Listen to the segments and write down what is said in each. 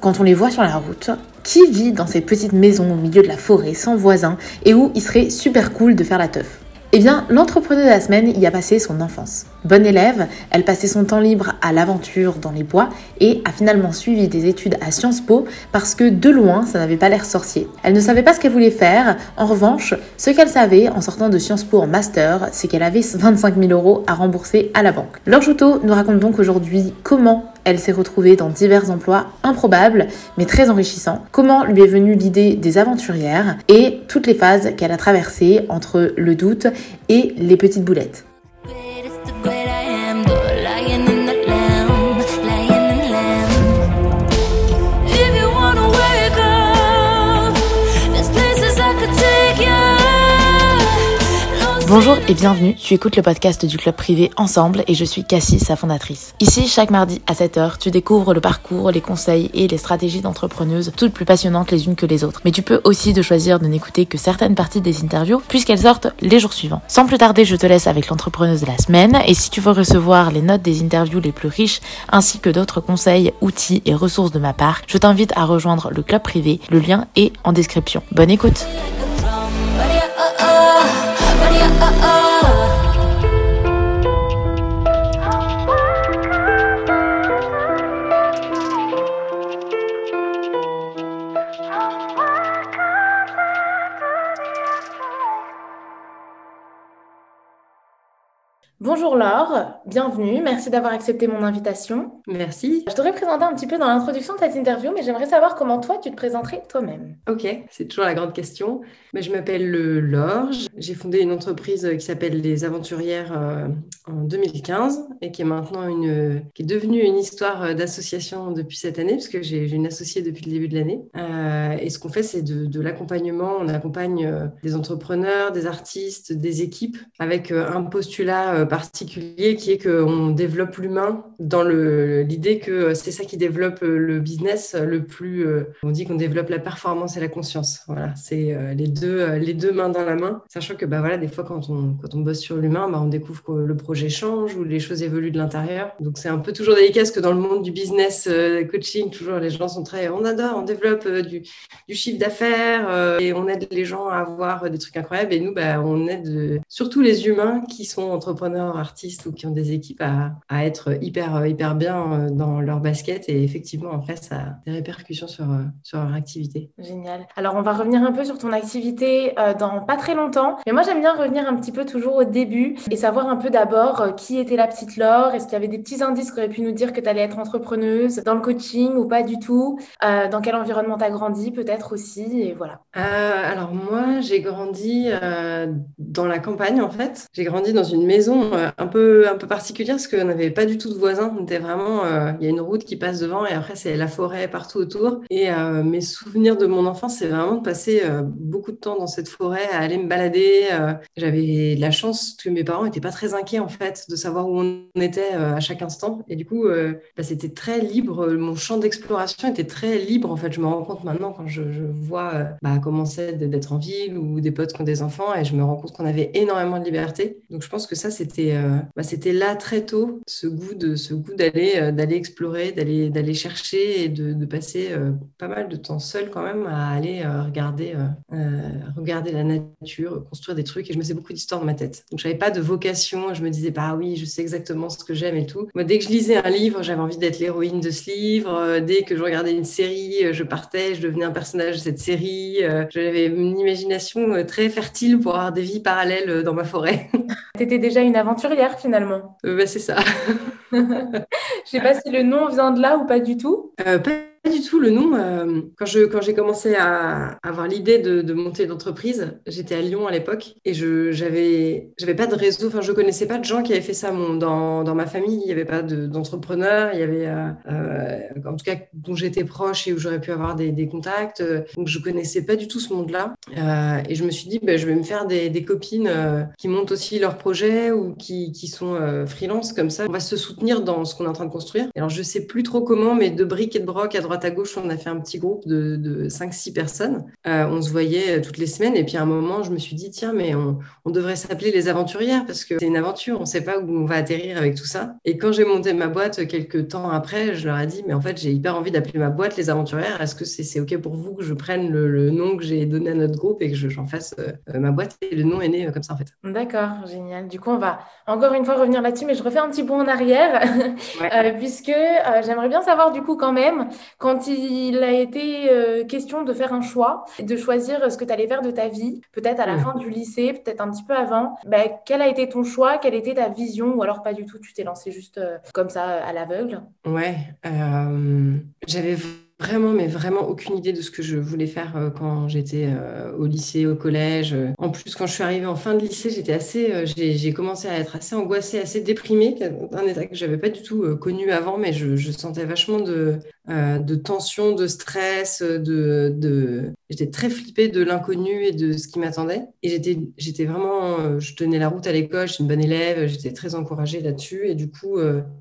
Quand on les voit sur la route, qui vit dans ces petites maisons au milieu de la forêt sans voisins et où il serait super cool de faire la teuf? Eh bien, l'entrepreneur de la semaine y a passé son enfance. Bonne élève, elle passait son temps libre à l'aventure dans les bois et a finalement suivi des études à Sciences Po parce que de loin, ça n'avait pas l'air sorcier. Elle ne savait pas ce qu'elle voulait faire. En revanche, ce qu'elle savait en sortant de Sciences Po en master, c'est qu'elle avait 25 000 euros à rembourser à la banque. Laure Joutot nous raconte donc aujourd'hui comment elle s'est retrouvée dans divers emplois improbables mais très enrichissants. Comment lui est venue l'idée des aventurières et toutes les phases qu'elle a traversées entre le doute et les petites boulettes. Bonjour et bienvenue, tu écoutes le podcast du club privé Ensemble et je suis Cassie, sa fondatrice. Ici, chaque mardi à 7h, tu découvres le parcours, les conseils et les stratégies d'entrepreneuses, toutes plus passionnantes les unes que les autres. Mais tu peux aussi de choisir de n'écouter que certaines parties des interviews puisqu'elles sortent les jours suivants. Sans plus tarder, je te laisse avec l'entrepreneuse de la semaine et si tu veux recevoir les notes des interviews les plus riches ainsi que d'autres conseils, outils et ressources de ma part, je t'invite à rejoindre le club privé. Le lien est en description. Bonne écoute! yeah, oh, oh. Bonjour Laure, bienvenue, merci d'avoir accepté mon invitation. Merci. Je t'aurais présenté un petit peu dans l'introduction de cette interview, mais j'aimerais savoir comment toi tu te présenterais toi-même. Ok, c'est toujours la grande question. Mais je m'appelle Laure, j'ai fondé une entreprise qui s'appelle Les Aventurières euh, en 2015 et qui est maintenant une, qui est devenue une histoire d'association depuis cette année, puisque j'ai une associée depuis le début de l'année. Euh, et ce qu'on fait, c'est de, de l'accompagnement. On accompagne euh, des entrepreneurs, des artistes, des équipes avec un postulat particulier qui est qu'on développe l'humain dans l'idée que c'est ça qui développe le business le plus. Euh, on dit qu'on développe la performance et la conscience. Voilà, c'est euh, les deux, euh, les deux mains dans la main. Sachant que bah voilà, des fois quand on quand on bosse sur l'humain, bah, on découvre que le projet change ou les choses évoluent de l'intérieur. Donc c'est un peu toujours délicat parce que dans le monde du business coaching, toujours les gens sont très, on adore, on développe du, du chiffre d'affaires et on aide les gens à avoir des trucs incroyables. Et nous, bah, on aide surtout les humains qui sont entrepreneurs artistes ou qui ont des équipes à, à, être hyper, hyper bien euh, dans leur basket. Et effectivement, en fait, ça a des répercussions sur, euh, sur leur activité. Génial. Alors, on va revenir un peu sur ton activité euh, dans pas très longtemps. Mais moi, j'aime bien revenir un petit peu toujours au début et savoir un peu d'abord qui était la petite Laure. Est-ce qu'il y avait des petits indices qui auraient pu nous dire que tu allais être entrepreneuse dans le coaching ou pas du tout? Dans quel environnement tu as grandi peut-être aussi? Et voilà. alors, moi, j'ai grandi dans la campagne en fait. J'ai grandi dans une maison euh, un peu, un peu particulière parce qu'on n'avait pas du tout de voisins. On était vraiment, euh, il y a une route qui passe devant et après c'est la forêt partout autour. Et euh, mes souvenirs de mon enfance, c'est vraiment de passer beaucoup de temps dans cette forêt, à aller me balader. J'avais la chance que mes parents n'étaient pas très inquiets en fait de savoir où on était à chaque instant. Et du coup, bah, c'était très libre. Mon champ d'exploration était très libre en fait. Je me rends compte maintenant quand je, vois bah, comment c'est d'être en ville ou des potes qui ont des enfants et je me rends compte qu'on avait énormément de liberté. Donc je pense que ça, c'était euh, bah, c'était là très tôt ce goût de ce goût d'aller euh, d'aller explorer, d'aller d'aller chercher et de, passer euh, pas mal de temps seul quand même à aller regarder regarder la nature, construire des trucs et je me faisais beaucoup d'histoires dans ma tête. Donc j'avais pas de vocation, je me disais bah oui, je sais exactement ce que j'aime et tout. Moi dès que je lisais un livre, j'avais envie d'être l'héroïne de ce livre, dès que je regardais une série, je partais, je devenais un personnage de cette série, j'avais une imagination très fertile pour avoir des vies parallèles dans ma forêt. Tu étais déjà une aventurière finalement. Euh, bah, c'est ça. Je sais pas si le nom vient de là ou pas du tout. Euh, pas du tout le nom. Euh, quand j'ai commencé à avoir l'idée de, monter l'entreprise, j'étais à Lyon à l'époque et je j'avais pas de réseau. Enfin, je connaissais pas de gens qui avaient fait ça. Dans, ma famille, il y avait pas d'entrepreneurs. il y avait euh, euh, en tout cas dont j'étais proche et où j'aurais pu avoir des, contacts. Donc je connaissais pas du tout ce monde-là. et je me suis dit, ben, je vais me faire des, copines qui montent aussi leurs projets ou qui, sont freelance comme ça. On va se soutenir dans ce qu'on est en train de construire. alors je sais plus trop comment, mais de briques et de broc à droite à gauche, on a fait un petit groupe de, de 5-6 personnes. on se voyait toutes les semaines. Et puis à un moment, je me suis dit, tiens, mais on, on devrait s'appeler les aventurières parce que c'est une aventure, on ne sait pas où on va atterrir avec tout ça. Et quand j'ai monté ma boîte quelques temps après, je leur ai dit, mais en fait, j'ai hyper envie d'appeler ma boîte les aventurières. Est-ce que c'est OK pour vous que je prenne le, nom que j'ai donné à notre groupe et que j'en fasse ma boîte? Et le nom est né comme ça, en fait. D'accord, génial. Du coup, on va encore une fois revenir là-dessus, mais je refais un petit bond en arrière, euh, puisque euh, j'aimerais bien savoir du coup quand même, quand il a été euh, question de faire un choix, de choisir ce que tu allais faire de ta vie, peut-être à la fin du lycée, peut-être un petit peu avant, bah, quel a été ton choix, quelle était ta vision, ou alors pas du tout, tu t'es lancé juste comme ça à l'aveugle? Ouais, j'avais vraiment, mais vraiment aucune idée de ce que je voulais faire euh, quand j'étais euh, au lycée, au collège. En plus, quand je suis arrivée en fin de lycée, j'étais assez, euh, j'ai commencé à être assez angoissée, assez déprimée, un état que j'avais pas du tout connu avant, mais je, je sentais vachement de, de tension, de stress, de, j'étais très flippée de l'inconnu et de ce qui m'attendait. Et j'étais, j'étais vraiment, je tenais la route à l'école, j'étais une bonne élève, j'étais très encouragée là-dessus, et du coup,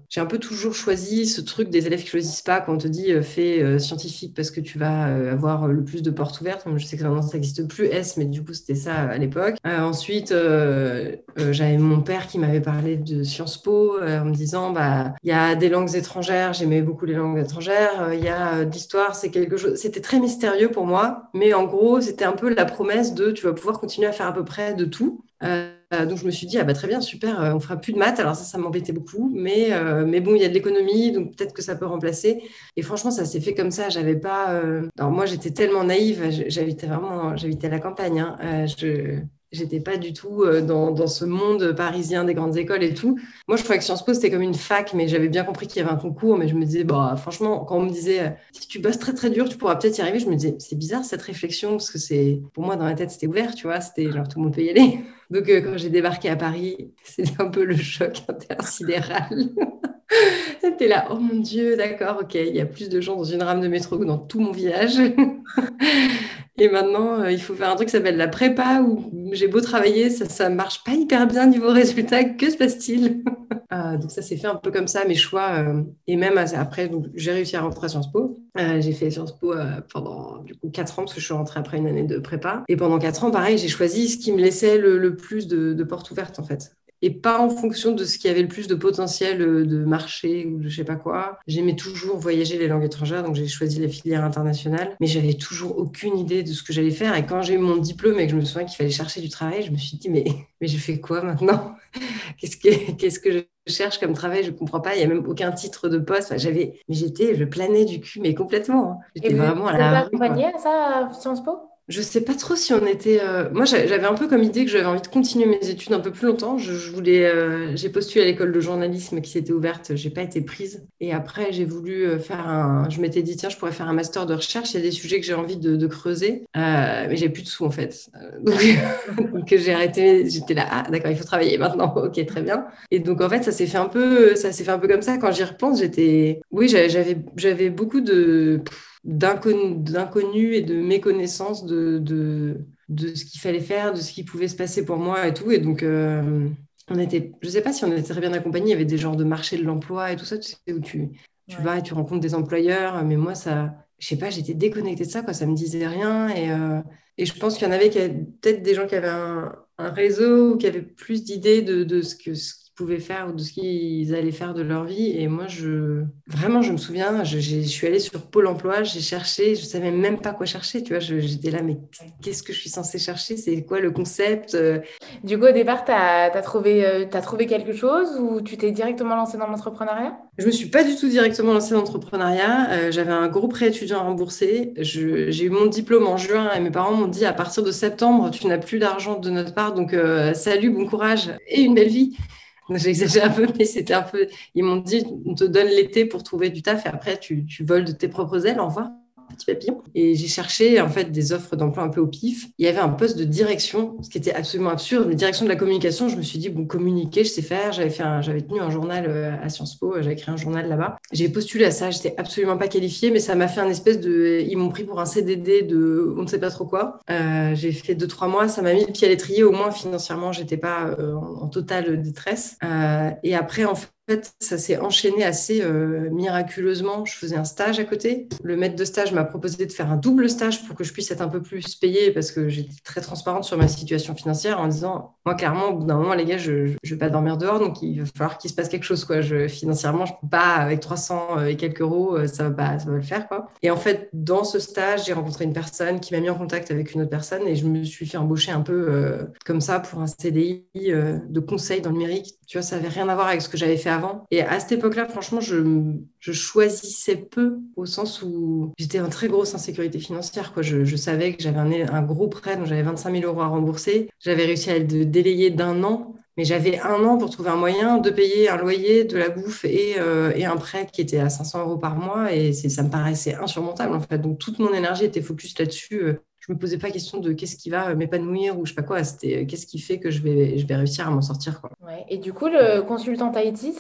j'ai un peu toujours choisi ce truc des élèves qui choisissent pas quand on te dit fais scientifique parce que tu vas euh, avoir le plus de portes ouvertes. Je sais que maintenant ça n'existe plus S, mais du coup c'était ça à l'époque. Euh, ensuite, euh, j'avais mon père qui m'avait parlé de Sciences Po en me disant bah il y a des langues étrangères, j'aimais beaucoup les langues étrangères. Il y a d'histoire, c'est quelque chose. C'était très mystérieux pour moi, mais en gros c'était un peu la promesse de tu vas pouvoir continuer à faire à peu près de tout. Euh, donc je me suis dit, ah bah très bien, super, euh, on fera plus de maths. Alors ça, ça m'embêtait beaucoup, mais, euh, mais bon, il y a de l'économie, donc peut-être que ça peut remplacer. Et franchement, ça s'est fait comme ça. J'avais pas. Alors moi, j'étais tellement naïve. J'habitais vraiment, j'habitais à la campagne. Hein. je J'étais pas du tout dans, dans, ce monde parisien des grandes écoles et tout. Moi, je croyais que Sciences Po, c'était comme une fac, mais j'avais bien compris qu'il y avait un concours. Mais je me disais, bah, franchement, quand on me disait, si tu bosses très, très dur, tu pourras peut-être y arriver, je me disais, c'est bizarre cette réflexion, parce que c'est, pour moi, dans la tête, c'était ouvert, tu vois, c'était genre tout le monde peut y aller. Donc, euh, quand j'ai débarqué à Paris, c'était un peu le choc intersidéral. C'était là, oh mon Dieu, d'accord, ok, il y a plus de gens dans une rame de métro que dans tout mon village. Et maintenant, euh, il faut faire un truc qui s'appelle la prépa où j'ai beau travailler, ça ne marche pas hyper bien niveau résultat. Que se passe-t-il? Euh, Donc ça s'est fait un peu comme ça, mes choix. et même après, j'ai réussi à rentrer à Sciences Po. j'ai fait Sciences Po pendant du coup 4 ans parce que je suis rentrée après une année de prépa. Et pendant 4 ans, pareil, j'ai choisi ce qui me laissait le, plus de portes ouvertes en fait et pas en fonction de ce qui avait le plus de potentiel euh, de marché ou de je sais pas quoi. J'aimais toujours voyager les langues étrangères, donc j'ai choisi la filière internationale, mais j'avais toujours aucune idée de ce que j'allais faire. Et quand j'ai eu mon diplôme et que je me souviens qu'il fallait chercher du travail, je me suis dit mais mais je fais quoi maintenant? Qu'est-ce que qu'est-ce que je cherche comme travail? Je comprends pas. Il y a même aucun titre de poste. j'avais, mais j'étais, je planais du cul, mais complètement. Hein. J'étais vraiment à la. accompagné à ça à Sciences Po? Je sais pas trop si on était. Euh, moi, j'avais un peu comme idée que j'avais envie de continuer mes études un peu plus longtemps. Je, voulais. Euh, j'ai postulé à l'école de journalisme qui s'était ouverte. J'ai pas été prise. Et après, j'ai voulu euh, faire un. Je m'étais dit tiens, je pourrais faire un master de recherche. Il y a des sujets que j'ai envie de, creuser, mais j'ai plus de sous en fait. Donc, donc j'ai arrêté. J'étais là. Ah, d'accord, il faut travailler maintenant. ok, très bien. Et donc en fait, ça s'est fait un peu. Ça s'est fait un peu comme ça. Quand j'y repense, j'étais. Oui, j'avais j'avais beaucoup de d'inconnu et de méconnaissance de, de, de ce qu'il fallait faire, de ce qui pouvait se passer pour moi et tout. Et donc, euh, on était, je ne sais pas si on était très bien accompagnés. Il y avait des genres de marché de l'emploi et tout ça, tu sais, où tu, tu vas et tu rencontres des employeurs. Mais moi, ça, je sais pas, j'étais déconnectée de ça, quoi. Ça me disait rien. Et, euh, et je pense qu'il y en avait qui peut-être des gens qui avaient un, un, réseau ou qui avaient plus d'idées de, de, ce que pouvaient faire ou de ce qu'ils allaient faire de leur vie. Et moi, je vraiment, je me souviens, je, je suis allée sur Pôle Emploi, j'ai cherché, je savais même pas quoi chercher. Tu vois, j'étais là, mais qu'est-ce que je suis censée chercher? C'est quoi le concept? Du coup, au départ, tu as, trouvé, euh, as trouvé quelque chose ou tu t'es directement lancée dans l'entrepreneuriat? Je me suis pas du tout directement lancée dans l'entrepreneuriat. Euh, j'avais un gros prêt étudiant remboursé. J'ai eu mon diplôme en juin et mes parents m'ont dit à partir de septembre, tu n'as plus d'argent de notre part, donc euh, salut, bon courage et une belle vie. J'exagère un peu, mais c'était un peu. Ils m'ont dit on te donne l'été pour trouver du taf et après tu, tu voles de tes propres ailes. Au revoir petit papillon. Et j'ai cherché en fait des offres d'emploi un peu au pif. Il y avait un poste de direction, ce qui était absolument absurde. La direction de la communication, je me suis dit, bon, communiquer, je sais faire. J'avais fait j'avais tenu un journal euh, à Sciences Po, j'avais écrit un journal là-bas. J'ai postulé à ça, j'étais absolument pas qualifiée, mais ça m'a fait un espèce de. Ils m'ont pris pour un CDD de on ne sait pas trop quoi. Euh, j'ai fait deux, trois mois, ça m'a mis le pied à l'étrier. Au moins financièrement, j'étais pas euh, en, totale détresse. et après, en fait, fait, ça s'est enchaîné assez euh, miraculeusement. Je faisais un stage à côté. Le maître de stage m'a proposé de faire un double stage pour que je puisse être un peu plus payée parce que j'étais très transparente sur ma situation financière en disant, moi, clairement, au bout d'un moment, les gars, je ne vais pas dormir dehors, donc il va falloir qu'il se passe quelque chose. Quoi. Financièrement, je ne peux pas, avec 300 euh, et quelques euros, euh, ça va, pas, le faire. Quoi. Et en fait, dans ce stage, j'ai rencontré une personne qui m'a mis en contact avec une autre personne et je me suis fait embaucher un peu comme ça pour un CDI de conseil dans le numérique. Tu vois, ça n'avait rien à voir avec ce que j'avais fait avant. Et à cette époque-là, franchement, je, choisissais peu au sens où j'étais en très grosse insécurité financière. Je, savais que j'avais un, gros prêt, dont j'avais 25 000 euros à rembourser. J'avais réussi à le délayer d'un an. Mais j'avais un an pour trouver un moyen de payer un loyer, de la bouffe et, euh, un prêt qui était à 500 euros par mois. Et ça me paraissait insurmontable, en fait. Donc, toute mon énergie était focus là-dessus. Euh, je me posais pas question de qu'est-ce qui va m'épanouir ou je sais pas quoi. C'était euh, qu'est-ce qui fait que je vais, je vais réussir à m'en sortir. Quoi. Ouais. Et du coup, le consultant IT,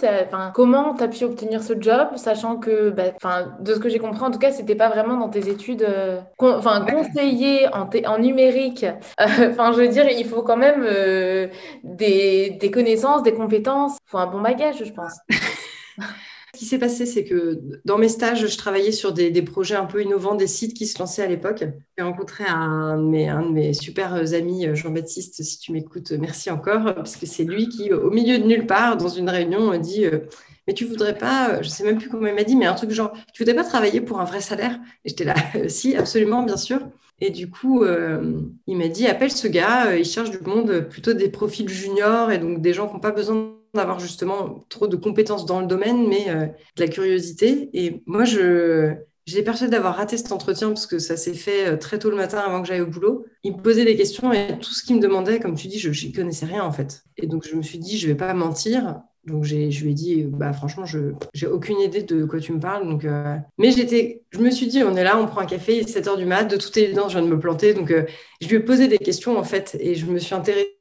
comment tu as pu obtenir ce job, sachant que, bah, de ce que j'ai compris, en tout cas, c'était pas vraiment dans tes études, euh, enfin, conseiller en, en numérique. Enfin, je veux dire, il faut quand même euh, des, des connaissances, des compétences. Il faut un bon bagage, je pense. Ce qui s'est passé, c'est que dans mes stages, je travaillais sur des, projets un peu innovants, des sites qui se lançaient à l'époque. J'ai rencontré un de, mes, un de mes super amis, Jean-Baptiste, si tu m'écoutes, merci encore, parce que c'est lui qui, au milieu de nulle part, dans une réunion, dit euh, Mais tu voudrais pas, je sais même plus comment il m'a dit, mais un truc genre Tu voudrais pas travailler pour un vrai salaire? Et j'étais là Si, absolument, bien sûr. Et du coup, euh, il m'a dit appelle ce gars, il cherche du monde plutôt des profils juniors et donc des gens qui n'ont pas besoin d'avoir justement trop de compétences dans le domaine, mais euh, de la curiosité. Et moi, je, j'ai persuadé d'avoir raté cet entretien parce que ça s'est fait euh, très tôt le matin avant que j'aille au boulot. Il me posait des questions et tout ce qu'il me demandait, comme tu dis, je n'y connaissais rien en fait. Et donc je me suis dit, je vais pas mentir. Donc je lui ai dit, bah franchement, je j'ai aucune idée de quoi tu me parles. Donc, euh, mais j'étais, je me suis dit, on est là, on prend un café, il est 7 heures du mat. De toute évidence, je viens de me planter. Donc je lui ai posé des questions en fait et je me suis intéressée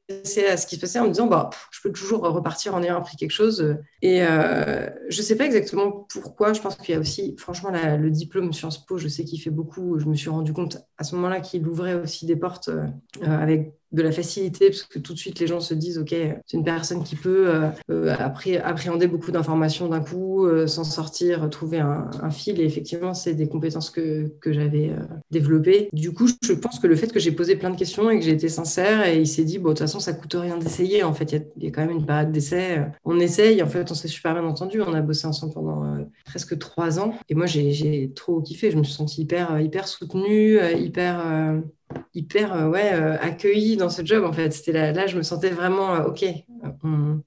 à ce qui se passait en me disant bah, je peux toujours repartir en ayant appris quelque chose. Et euh, je ne sais pas exactement pourquoi. Je pense qu'il y a aussi, franchement, le diplôme Sciences Po, je sais qu'il fait beaucoup. Je me suis rendu compte à ce moment-là qu'il ouvrait aussi des portes euh, avec de la facilité, parce que tout de suite les gens se disent ok, c'est une personne qui peut euh, appréhender beaucoup d'informations d'un coup, s'en sortir, trouver un, fil. Et effectivement, c'est des compétences que, que j'avais développées. Du coup, je pense que le fait que j'ai posé plein de questions et que j'ai été sincère, et il s'est dit bon, de toute façon, ça coûte rien d'essayer. En fait, il y, a quand même une période d'essai. On essaye. En fait, on s'est super bien entendu. On a bossé ensemble pendant euh, presque trois ans. Et moi, j'ai trop kiffé. Je me suis sentie hyper, hyper soutenue, euh, hyper, euh, hyper ouais, accueillie dans ce job. En fait, c'était là, là, je me sentais vraiment ok.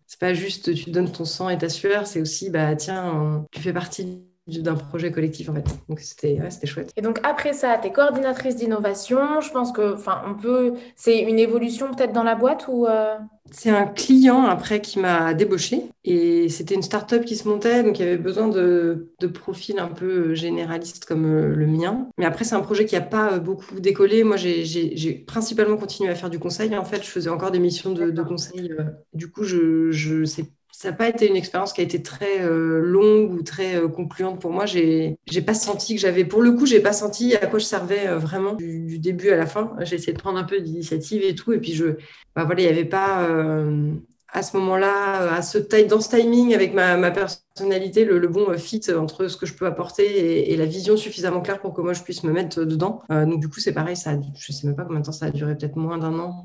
C'est pas juste tu donnes ton sang et ta sueur. C'est aussi bah tiens, tu fais partie d'un projet collectif en fait. Donc c'était c'était chouette. Et donc après ça, tu es coordinatrice d'innovation. Je pense que enfin on peut c'est une évolution peut-être dans la boîte ou euh? C'est un client après qui m'a débauché et c'était une start-up qui se montait donc il y avait besoin de, de profils un peu généralistes comme euh, le mien. Mais après c'est un projet qui a pas euh, beaucoup décollé. Moi j'ai principalement continué à faire du conseil en fait, je faisais encore des missions de, de conseil. Du coup je je sais ça n'a pas été une expérience qui a été très euh, longue ou très euh, concluante pour moi. J'ai, j'ai pas senti que j'avais, pour le coup, j'ai pas senti à quoi je servais euh, vraiment du, début à la fin. J'ai essayé de prendre un peu d'initiative et tout, et puis je, bah voilà, il n'y avait pas à ce moment-là, à ce dans ce timing avec ma, personnalité, le, bon fit entre ce que je peux apporter et, la vision suffisamment claire pour que moi je puisse me mettre dedans. donc du coup, c'est pareil, ça, je sais même pas combien de temps ça a duré, peut-être moins d'un an.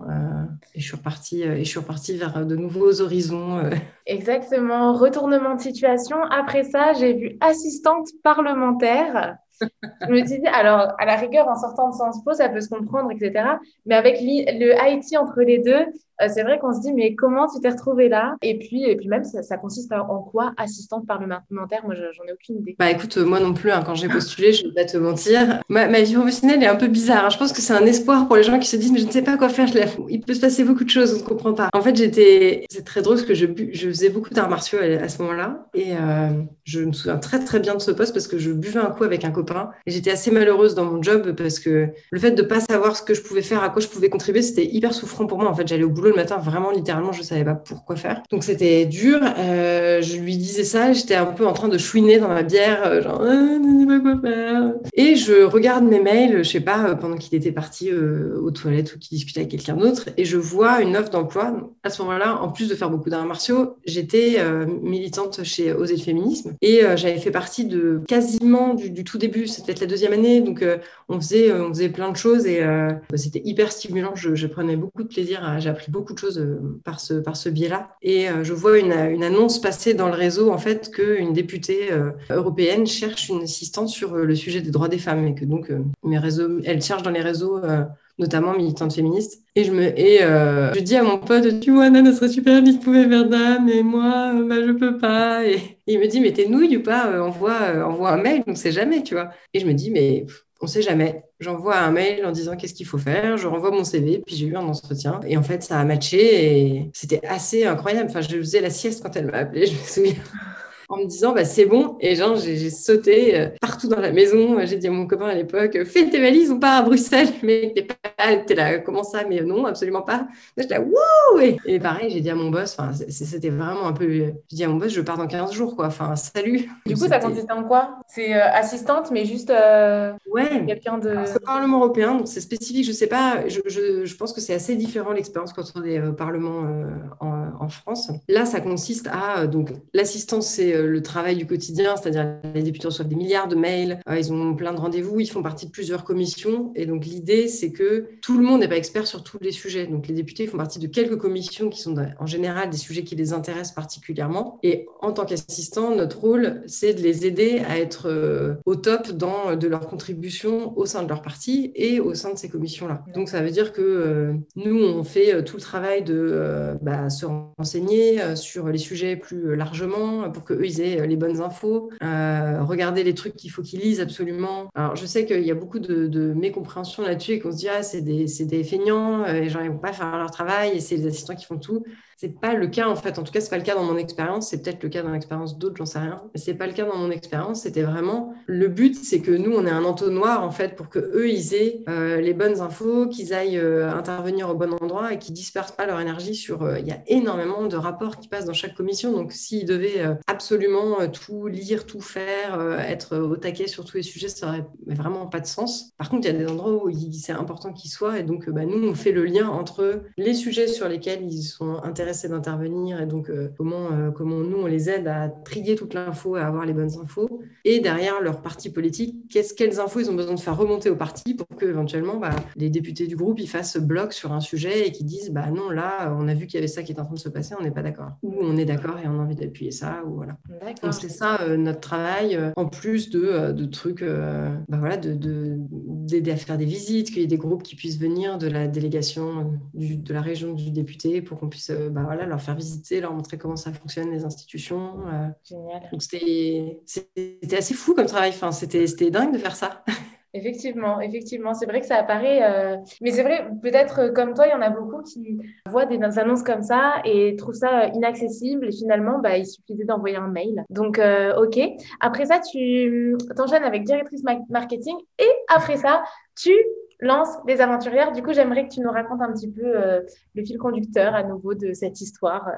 et je suis repartie, et je suis repartie vers de nouveaux horizons. Exactement, retournement de situation. Après ça, j'ai vu assistante parlementaire. je me dit, alors, à la rigueur, en sortant de Sciences Po, ça peut se comprendre, etc. Mais avec le IT entre les deux, euh, c'est vrai qu'on se dit, mais comment tu t'es retrouvée là? Et puis, et puis même, ça, consiste en quoi assistante parlementaire? Moi, j'en ai aucune idée. Bah écoute, moi non plus, hein, quand j'ai postulé, je ne vais pas te mentir. Ma, vie professionnelle est un peu bizarre. Hein. Je pense que c'est un espoir pour les gens qui se disent, mais je ne sais pas quoi faire. Il peut se passer beaucoup de choses, on ne comprend pas. En fait, j'étais. C'est très drôle parce que je, je faisais beaucoup d'arts martiaux à, ce moment-là. Et euh, je me souviens très, très bien de ce poste parce que je buvais un coup avec un copain. Et j'étais assez malheureuse dans mon job parce que le fait de ne pas savoir ce que je pouvais faire, à quoi je pouvais contribuer, c'était hyper souffrant pour moi. En fait, j'allais au boulot le matin, vraiment littéralement, je savais pas pourquoi faire. Donc c'était dur. Euh, je lui disais ça, j'étais un peu en train de chouiner dans ma bière, euh, genre, ah, ne sais pas quoi faire. Et je regarde mes mails, je sais pas, pendant qu'il était parti aux toilettes ou qu'il discutait avec quelqu'un d'autre, et je vois une offre d'emploi. À ce moment-là, en plus de faire beaucoup d'arts martiaux, j'étais militante chez Oser le féminisme et j'avais fait partie de quasiment du, tout début, c'était la deuxième année, donc on faisait, on faisait plein de choses et c'était hyper stimulant. Je, je, prenais beaucoup de plaisir, j'ai appris beaucoup de choses par ce, par ce biais-là. Et je vois une, une, annonce passer dans le réseau, en fait, qu'une députée européenne cherche une assistante sur le sujet des droits des femmes et que donc mes réseaux, elle cherche dans les réseaux notamment militante féministe. Et je me et euh, je dis à mon pote, tu vois, Nana, serait super bien, tu pouvais faire ça, mais moi, bah, je peux pas. Et, il me dit, mais t'es nouille ou pas euh, envoie, euh, envoie un mail, on sait jamais, tu vois. Et je me dis, mais on sait jamais. J'envoie un mail en disant qu'est-ce qu'il faut faire, je renvoie mon CV, puis j'ai eu un entretien. Et en fait, ça a matché et c'était assez incroyable. Enfin, je faisais la sieste quand elle m'a appelé, je me souviens en me disant bah, c'est bon. Et genre, j'ai sauté euh, partout dans la maison. J'ai dit à mon copain à l'époque fais tes valises, on part à Bruxelles. Mais t'es pas, t'es là, comment ça? Mais non, absolument pas. J'étais là, wouh et, pareil, j'ai dit à mon boss, c'était vraiment un peu. J'ai dit à mon boss, je pars dans 15 jours, quoi. Enfin, salut. Du coup, ça consistait en quoi? C'est euh, assistante, mais juste euh, ouais. quelqu'un de. C'est Parlement européen, donc c'est spécifique. Je sais pas, je, je, je pense que c'est assez différent l'expérience quand on est au Parlement en, en, France. Là, ça consiste à. Donc, l'assistance, c'est le travail du quotidien, c'est-à-dire les députés reçoivent des milliards de mails, euh, ils ont plein de rendez-vous, ils font partie de plusieurs commissions. Et donc l'idée, c'est que tout le monde n'est pas expert sur tous les sujets. Donc les députés font partie de quelques commissions qui sont en général des sujets qui les intéressent particulièrement. Et en tant qu'assistant, notre rôle, c'est de les aider à être euh, au top dans de leur contribution au sein de leur parti et au sein de ces commissions-là. Donc ça veut dire que nous, on fait tout le travail de bah, se renseigner sur les sujets plus largement pour qu'eux, aient les bonnes infos, euh, regarder les trucs qu'il faut qu'ils lisent absolument. Alors, je sais qu'il y a beaucoup de, de mécompréhension là-dessus et qu'on se dit, ah, c'est des, des, feignants, euh, et genre, ils vont pas faire leur travail et c'est les assistants qui font tout. C'est pas le cas en fait. En tout cas, c'est pas le cas dans mon expérience. C'est peut-être le cas dans l'expérience d'autres, j'en sais rien. Mais c'est pas le cas dans mon expérience. C'était vraiment le but, c'est que nous, on ait un entonnoir en fait pour que eux, ils aient euh, les bonnes infos, qu'ils aillent euh, intervenir au bon endroit et qu'ils dispersent pas leur énergie sur. Euh, il y a énormément de rapports qui passent dans chaque commission. Donc, s'ils devaient absolument tout lire, tout faire, être au taquet sur tous les sujets, ça aurait vraiment pas de sens. Par contre, il y a des endroits où c'est important qu'ils soient et donc, bah, nous, on fait le lien entre les sujets sur lesquels ils sont intéressés d'intervenir et donc euh, comment, euh, comment nous, on les aide à trier toute l'info, à avoir les bonnes infos. Et derrière leur parti politique, qu'est-ce, quelles infos ils ont besoin de faire remonter au parti pour que éventuellement bah, les députés du groupe ils fassent bloc sur un sujet et qu'ils disent bah non, là, on a vu qu'il y avait ça qui est en train de se passer, on n'est pas d'accord. Ou on est d'accord et on a envie d'appuyer ça. Ou voilà. Donc c'est ça euh, notre travail, en plus de, de trucs, bah, voilà, de, d'aider à faire des visites, qu'il y ait des groupes qui puissent venir de la délégation du, de la région du député pour qu'on puisse bah, voilà, leur faire visiter, leur montrer comment ça fonctionne, les institutions. Euh. Génial. Donc c'était assez fou comme travail. Enfin, c'était dingue de faire ça. Effectivement, effectivement, c'est vrai que ça apparaît, euh, mais c'est vrai, peut-être euh, comme toi, il y en a beaucoup qui voient des, annonces comme ça et trouvent ça inaccessible et finalement, bah, il suffisait d'envoyer un mail. Donc, ok. Après ça, tu t'enchaînes avec directrice marketing et après ça, tu lance des aventurières. Du coup, j'aimerais que tu nous racontes un petit peu euh, le fil conducteur à nouveau de cette histoire.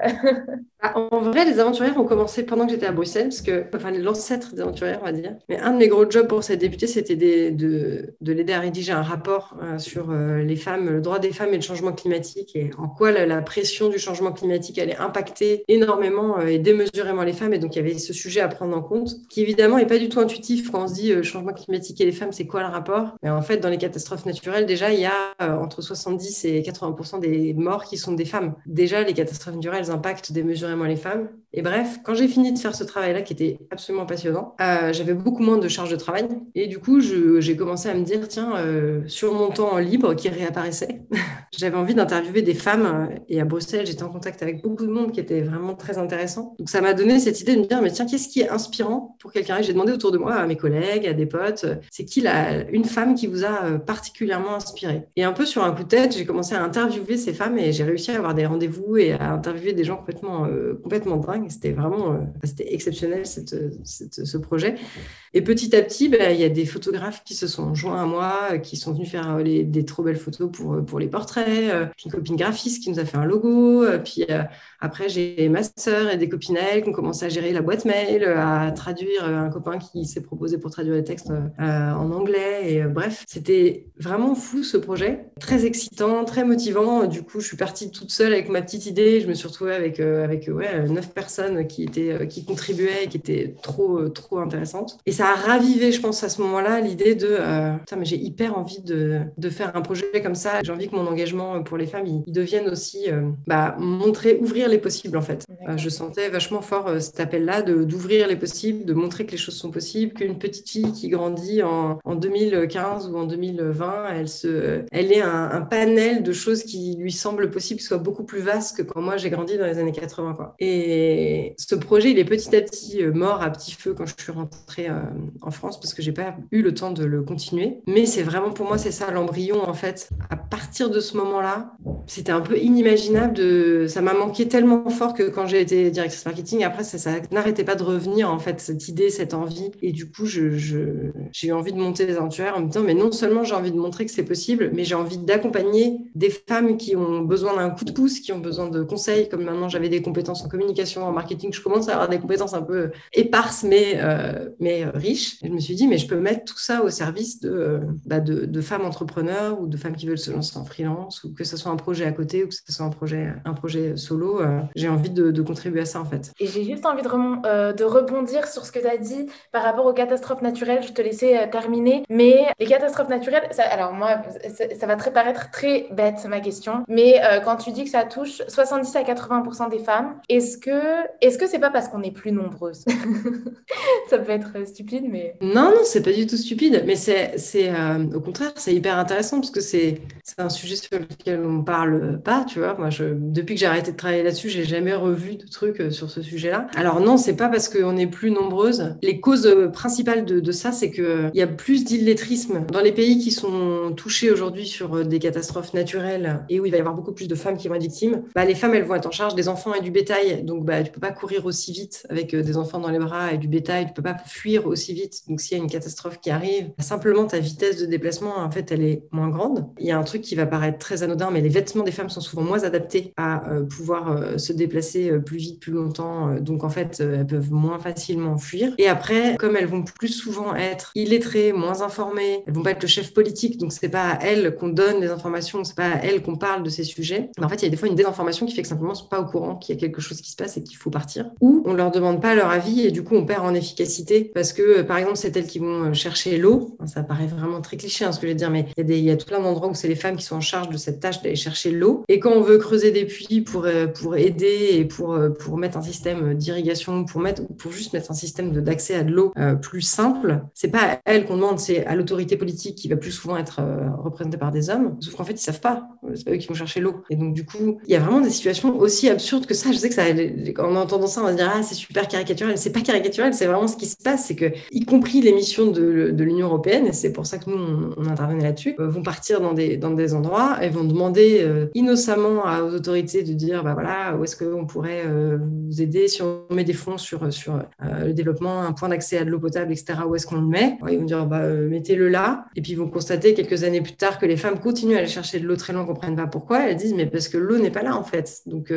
Ah, en vrai, les aventurières ont commencé pendant que j'étais à Bruxelles, parce que, enfin, l'ancêtre des aventurières, on va dire. Mais un de mes gros jobs pour cette députée, c'était de, de l'aider à rédiger un rapport euh, sur euh, les femmes, le droit des femmes et le changement climatique, et en quoi la, pression du changement climatique allait impacter énormément et démesurément les femmes. Et donc, il y avait ce sujet à prendre en compte, qui évidemment n'est pas du tout intuitif quand on se dit changement climatique et les femmes, c'est quoi le rapport? Mais en fait, dans les catastrophes déjà, il y a euh, entre 70 et 80 des morts qui sont des femmes. Déjà, les catastrophes naturelles impactent démesurément les femmes. Et bref, quand j'ai fini de faire ce travail-là, qui était absolument passionnant, euh, j'avais beaucoup moins de charge de travail. Et du coup, j'ai commencé à me dire, tiens, euh, sur mon temps libre qui réapparaissait, j'avais envie d'interviewer des femmes. Et à Bruxelles, j'étais en contact avec beaucoup de monde qui était vraiment très intéressant. Donc ça m'a donné cette idée de me dire, mais tiens, qu'est-ce qui est inspirant pour quelqu'un? J'ai demandé autour de moi, à mes collègues, à des potes, c'est qui la, une femme qui vous a particulièrement particulièrement inspiré. Et un peu sur un coup de tête, j'ai commencé à interviewer ces femmes et j'ai réussi à avoir des rendez-vous et à interviewer des gens complètement, euh, complètement dingues. C'était vraiment c'était exceptionnel ce projet. Et petit à petit, bah, il y a des photographes qui se sont joints à moi, qui sont venus faire des trop belles photos pour, pour les portraits. Une copine graphiste qui nous a fait un logo. Puis après, j'ai ma sœur et des copines à elle qui ont commencé à gérer la boîte mail, à traduire un copain qui s'est proposé pour traduire les textes en anglais. Et bref, c'était vraiment fou ce projet. Très excitant, très motivant. Du coup, je suis partie toute seule avec ma petite idée. Je me suis retrouvée avec, avec ouais, neuf personnes qui, étaient, qui contribuaient et qui étaient trop, trop intéressantes. Et ça a ravivé, je pense, à ce moment-là, l'idée de euh, mais j'ai hyper envie de, de, faire un projet comme ça. J'ai envie que mon engagement pour les femmes, il, devienne aussi euh, bah, montrer, ouvrir les possibles, en fait. Euh, je sentais vachement fort cet appel-là d'ouvrir les possibles, de montrer que les choses sont possibles, qu'une petite fille qui grandit en, en, 2015 ou en 2020, elle, ait un, panel de choses qui lui semblent possibles, soient beaucoup plus vastes que quand moi j'ai grandi dans les années 80. Quoi. Et ce projet, il est petit à petit mort à petit feu quand je suis rentrée en France parce que j'ai pas eu le temps de le continuer. Mais c'est vraiment pour moi, c'est ça l'embryon en fait. À partir de ce moment-là, c'était un peu inimaginable. De... Ça m'a manqué tellement fort que quand j'ai été directrice marketing, après ça, n'arrêtait pas de revenir en fait, cette idée, cette envie. Et du coup, j'ai eu envie de monter des aventures en me disant, mais non seulement j'ai envie de que c'est possible, mais j'ai envie d'accompagner des femmes qui ont besoin d'un coup de pouce, qui ont besoin de conseils. Comme maintenant j'avais des compétences en communication, en marketing, je commence à avoir des compétences un peu éparses, mais, euh, mais riches je me suis dit, mais je peux mettre tout ça au service de, bah, de, femmes entrepreneurs ou de femmes qui veulent se lancer en freelance, ou que ce soit un projet à côté ou que ce soit un projet, un projet solo. Euh, j'ai envie de, contribuer à ça, en fait. Et j'ai juste envie de, euh, de, rebondir sur ce que tu as dit par rapport aux catastrophes naturelles. Je te laissais euh, terminer. Mais les catastrophes naturelles, ça, alors moi, ça, va très, paraître très ma question. Mais quand tu dis que ça touche 70 à 80% des femmes, est-ce que est-ce que c'est pas parce qu'on est plus nombreuses? Ça peut être stupide, mais non, non, c'est pas du tout stupide, mais c'est, c'est euh, au contraire, c'est hyper intéressant parce que c'est, c'est un sujet sur lequel on parle pas, tu vois. Moi, je, depuis que j'ai arrêté de travailler là-dessus, j'ai jamais revu de trucs euh, sur ce sujet-là. Alors non, c'est pas parce qu'on est plus nombreuses. Les causes euh, principales de, de ça, c'est que il y a plus d'illettrisme dans les pays qui sont touchés aujourd'hui sur des catastrophes naturelles et où il va y avoir beaucoup plus de femmes qui vont être victimes. Bah, les femmes, elles vont être en charge des enfants et du bétail, donc bah, tu peux pas courir aussi vite avec des enfants dans les bras et du bétail, tu peux pas fuir aussi vite. Donc s'il y a une catastrophe qui arrive, simplement ta vitesse de déplacement, en fait, elle est moins grande. Il y a un truc qui va paraître très anodin, mais les vêtements des femmes sont souvent moins adaptés à euh, pouvoir euh, se déplacer euh, plus vite, plus longtemps. donc, en fait, elles peuvent moins facilement fuir. Et après, comme elles vont plus souvent être illettrées, moins informées, elles vont pas être le chef politique, donc c'est pas à elles qu'on donne des informations, c'est à elles qu'on parle de ces sujets. En fait, il y a des fois une désinformation qui fait que simplement, elles sont pas au courant qu'il y a quelque chose qui se passe et qu'il faut partir. Ou on leur demande pas leur avis et du coup, on perd en efficacité parce que, par exemple, c'est elles qui vont chercher l'eau. Ça paraît vraiment très cliché hein, ce que je vais dire, mais il y, a tout plein d'endroits où c'est les femmes qui sont en charge de cette tâche d'aller chercher l'eau. Et quand on veut creuser des puits pour, euh, pour aider et pour, euh, pour mettre un système d'irrigation, pour, mettre, pour juste mettre un système d'accès à de l'eau euh, plus simple, c'est pas à elle qu'on demande, c'est à l'autorité politique qui va plus souvent être représentée par des hommes. Sauf qu'en fait, ils savent pas. C'est pas eux qui vont chercher l'eau. Et donc, du coup, il y a vraiment des situations aussi absurdes que ça. Je sais que ça, en entendant ça, on va dire, ah, c'est super caricatural. C'est pas caricatural, c'est vraiment ce qui se passe. C'est que, y compris les missions de, l'Union européenne, et c'est pour ça que nous, on, intervenait là-dessus, euh, vont partir dans des, dans des endroits et vont demander euh, innocemment aux autorités de dire, bah voilà, où est-ce qu'on pourrait euh, vous aider si on met des fonds sur, sur le développement, un point d'accès à de l'eau potable, etc., où est-ce qu'on le met? Ils vont dire, bah, mettez-le là. Et puis ils vont constater quelques années plus tard que les femmes continuent à aller chercher de l'eau très loin, comprennent pas pourquoi. Elles disent, mais parce que l'eau n'est pas là, en fait. Donc,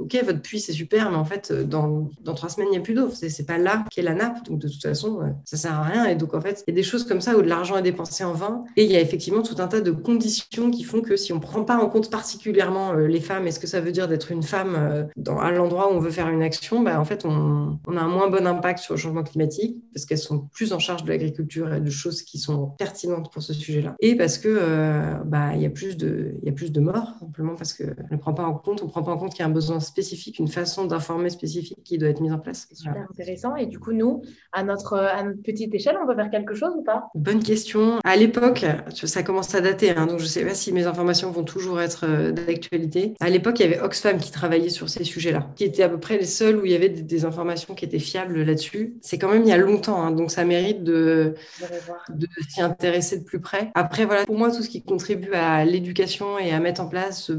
ok, votre puits, c'est super, mais en fait, dans, dans trois semaines, il n'y a plus d'eau. C'est pas là qu'est la nappe. Donc, de toute façon, ça sert à rien. Et donc, en fait, il y a des choses comme ça où de l'argent est dépensé en vain. Et il y a effectivement tout un tas de conditions qui font que si on ne prend pas en compte particulièrement euh, les femmes et ce que ça veut dire d'être une femme euh, dans, à l'endroit où on veut faire une action, bah, en fait, on, a un moins bon impact sur le changement climatique parce qu'elles sont plus en charge de l'agriculture et de choses qui sont pertinentes pour ce sujet-là. Et parce que euh, bah, il y a plus de il y a plus de morts simplement parce que ne prend pas en compte, on prend pas en compte qu'il y a un besoin spécifique, une façon d'informer spécifique qui doit être mise en place. C'est super intéressant. Et du coup, nous, nous, à notre, à notre petite échelle, on peut faire quelque chose ou pas? Bonne question. À l'époque, ça commence à dater, hein, donc je ne sais pas si mes informations vont toujours être euh, d'actualité. À l'époque, il y avait Oxfam qui travaillait sur ces sujets-là, qui étaient à peu près les seuls où il y avait des, informations qui étaient fiables là-dessus. C'est quand même il y a longtemps, hein, donc ça mérite de, de s'y intéresser de plus près. Après, voilà, pour moi, tout ce qui contribue à l'éducation et à mettre en place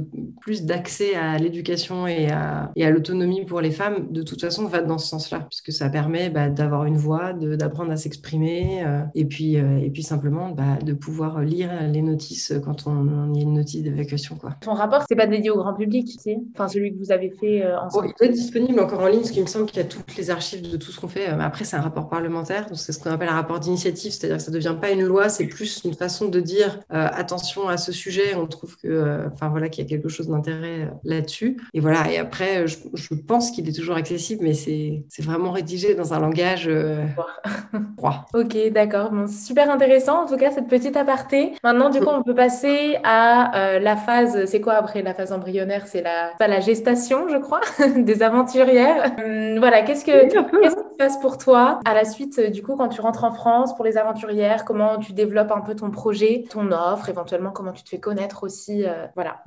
plus d'accès à l'éducation et à, et à l'autonomie pour les femmes, de toute façon, va dans ce sens-là, puisque ça permet bah, d'avoir une voix, d'apprendre à s'exprimer, euh, et, puis, euh, et puis simplement bah, de pouvoir lire les notices quand on, y a une notice d'évacuation. Ton rapport, c'est pas dédié au grand public, Enfin, celui que vous avez fait euh, ensemble. Oh, il est disponible encore en ligne, parce qu'il me semble qu'il y a toutes les archives de tout ce qu'on fait. Après, c'est un rapport parlementaire, donc c'est ce qu'on appelle un rapport d'initiative, c'est-à-dire que ça ne devient pas une loi, c'est plus une façon de dire attention à ce sujet, on trouve que, enfin voilà, qu'il y a quelque chose d'intérêt là-dessus. Et voilà, et après, je, je pense qu'il est toujours accessible, mais c'est vraiment rédigé dans un langage froid. ok, d'accord. Bon, super intéressant, en tout cas, cette petite aparté. Maintenant, du coup, on peut passer à euh, la phase, c'est quoi après la phase embryonnaire? C'est la, la gestation, je crois, des aventurières. Hum, voilà, qu'est-ce que, qu'est-ce qui se passe pour toi à la suite, du coup, quand tu rentres en France pour les aventurières? Comment tu développes un peu ton projet, ton offre, éventuellement comment tu te fais connaître aussi euh, Voilà.